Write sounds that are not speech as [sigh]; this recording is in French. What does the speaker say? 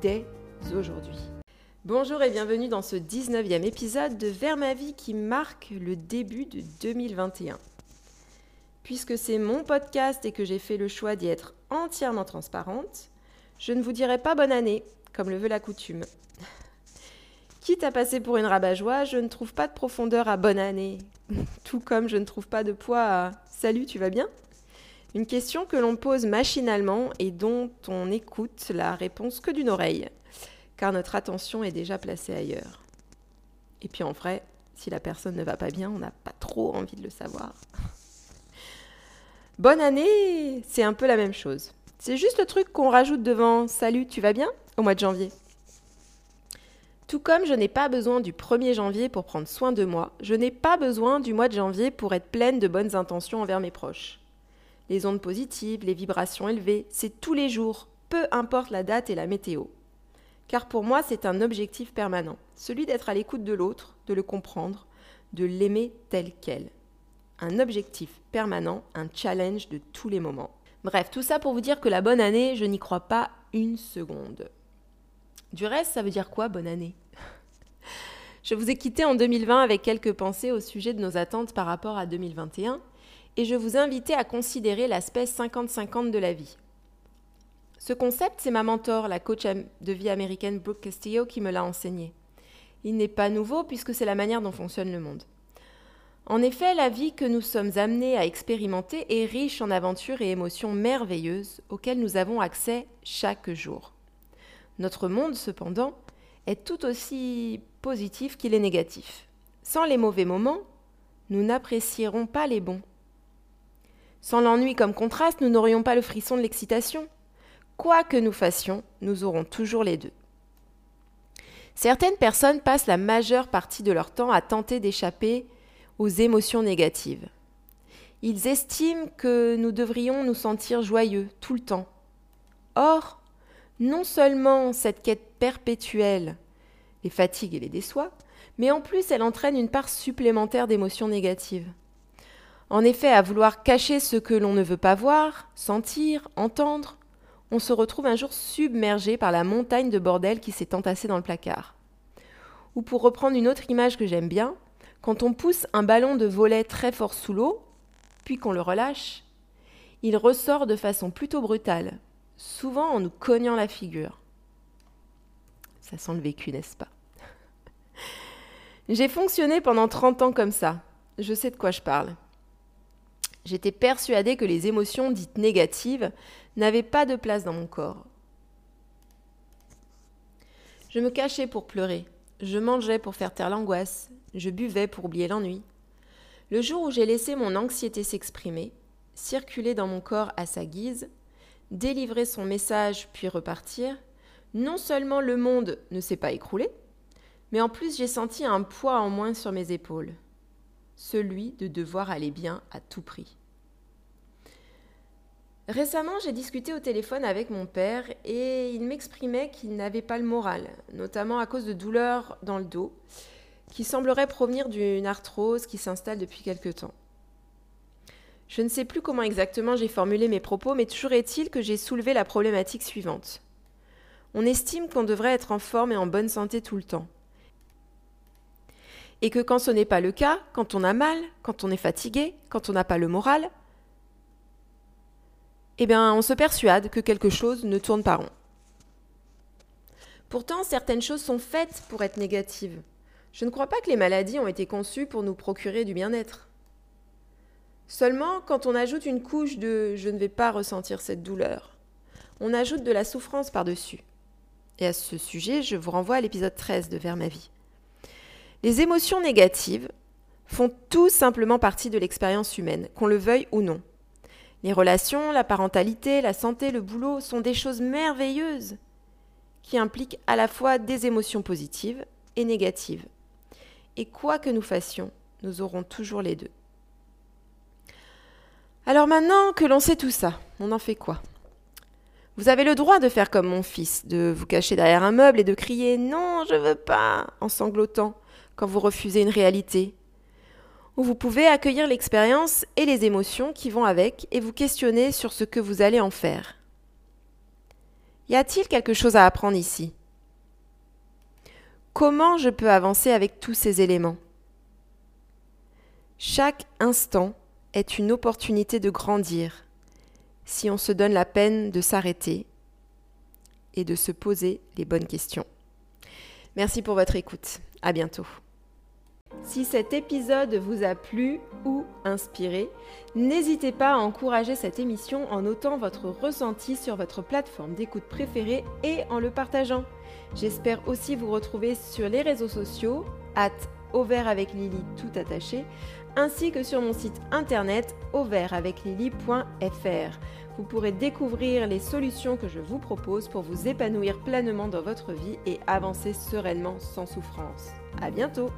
dès aujourd'hui. Bonjour et bienvenue dans ce 19e épisode de Vers ma vie qui marque le début de 2021. Puisque c'est mon podcast et que j'ai fait le choix d'y être entièrement transparente, je ne vous dirai pas bonne année, comme le veut la coutume. [laughs] Quitte à passer pour une rabat-joie, je ne trouve pas de profondeur à bonne année, [laughs] tout comme je ne trouve pas de poids à Salut, tu vas bien? Une question que l'on pose machinalement et dont on écoute la réponse que d'une oreille, car notre attention est déjà placée ailleurs. Et puis en vrai, si la personne ne va pas bien, on n'a pas trop envie de le savoir. Bonne année, c'est un peu la même chose. C'est juste le truc qu'on rajoute devant Salut, tu vas bien? au mois de janvier. Tout comme je n'ai pas besoin du 1er janvier pour prendre soin de moi, je n'ai pas besoin du mois de janvier pour être pleine de bonnes intentions envers mes proches. Les ondes positives, les vibrations élevées, c'est tous les jours, peu importe la date et la météo. Car pour moi, c'est un objectif permanent, celui d'être à l'écoute de l'autre, de le comprendre, de l'aimer tel quel. Un objectif permanent, un challenge de tous les moments. Bref, tout ça pour vous dire que la bonne année, je n'y crois pas une seconde. Du reste, ça veut dire quoi, bonne année? Je vous ai quitté en 2020 avec quelques pensées au sujet de nos attentes par rapport à 2021 et je vous invitais à considérer l'aspect 50-50 de la vie. Ce concept, c'est ma mentor, la coach de vie américaine Brooke Castillo, qui me l'a enseigné. Il n'est pas nouveau puisque c'est la manière dont fonctionne le monde. En effet, la vie que nous sommes amenés à expérimenter est riche en aventures et émotions merveilleuses auxquelles nous avons accès chaque jour. Notre monde, cependant, est tout aussi positif qu'il est négatif. Sans les mauvais moments, nous n'apprécierons pas les bons. Sans l'ennui comme contraste, nous n'aurions pas le frisson de l'excitation. Quoi que nous fassions, nous aurons toujours les deux. Certaines personnes passent la majeure partie de leur temps à tenter d'échapper aux émotions négatives. Ils estiment que nous devrions nous sentir joyeux tout le temps. Or, non seulement cette quête perpétuelle les fatigue et les déçoit, mais en plus elle entraîne une part supplémentaire d'émotions négatives. En effet, à vouloir cacher ce que l'on ne veut pas voir, sentir, entendre, on se retrouve un jour submergé par la montagne de bordel qui s'est entassée dans le placard. Ou pour reprendre une autre image que j'aime bien, quand on pousse un ballon de volet très fort sous l'eau, puis qu'on le relâche, il ressort de façon plutôt brutale, souvent en nous cognant la figure. Ça sent le vécu, n'est-ce pas? [laughs] J'ai fonctionné pendant 30 ans comme ça. Je sais de quoi je parle. J'étais persuadée que les émotions dites négatives n'avaient pas de place dans mon corps. Je me cachais pour pleurer, je mangeais pour faire taire l'angoisse, je buvais pour oublier l'ennui. Le jour où j'ai laissé mon anxiété s'exprimer, circuler dans mon corps à sa guise, délivrer son message puis repartir, non seulement le monde ne s'est pas écroulé, mais en plus j'ai senti un poids en moins sur mes épaules, celui de devoir aller bien à tout prix. Récemment, j'ai discuté au téléphone avec mon père et il m'exprimait qu'il n'avait pas le moral, notamment à cause de douleurs dans le dos, qui sembleraient provenir d'une arthrose qui s'installe depuis quelque temps. Je ne sais plus comment exactement j'ai formulé mes propos, mais toujours est-il que j'ai soulevé la problématique suivante. On estime qu'on devrait être en forme et en bonne santé tout le temps. Et que quand ce n'est pas le cas, quand on a mal, quand on est fatigué, quand on n'a pas le moral, eh bien, on se persuade que quelque chose ne tourne pas rond. Pourtant, certaines choses sont faites pour être négatives. Je ne crois pas que les maladies ont été conçues pour nous procurer du bien-être. Seulement, quand on ajoute une couche de je ne vais pas ressentir cette douleur, on ajoute de la souffrance par-dessus. Et à ce sujet, je vous renvoie à l'épisode 13 de Vers ma vie. Les émotions négatives font tout simplement partie de l'expérience humaine, qu'on le veuille ou non. Les relations, la parentalité, la santé, le boulot sont des choses merveilleuses qui implique à la fois des émotions positives et négatives. Et quoi que nous fassions, nous aurons toujours les deux. Alors maintenant que l'on sait tout ça, on en fait quoi? Vous avez le droit de faire comme mon fils, de vous cacher derrière un meuble et de crier Non, je veux pas en sanglotant quand vous refusez une réalité. Ou vous pouvez accueillir l'expérience et les émotions qui vont avec et vous questionner sur ce que vous allez en faire. Y a-t-il quelque chose à apprendre ici? Comment je peux avancer avec tous ces éléments? Chaque instant est une opportunité de grandir si on se donne la peine de s'arrêter et de se poser les bonnes questions. Merci pour votre écoute. À bientôt. Si cet épisode vous a plu ou inspiré, n'hésitez pas à encourager cette émission en notant votre ressenti sur votre plateforme d'écoute préférée et en le partageant. J'espère aussi vous retrouver sur les réseaux sociaux, at avec Lily tout attaché, ainsi que sur mon site internet auvertaveclily.fr. Vous pourrez découvrir les solutions que je vous propose pour vous épanouir pleinement dans votre vie et avancer sereinement sans souffrance. À bientôt!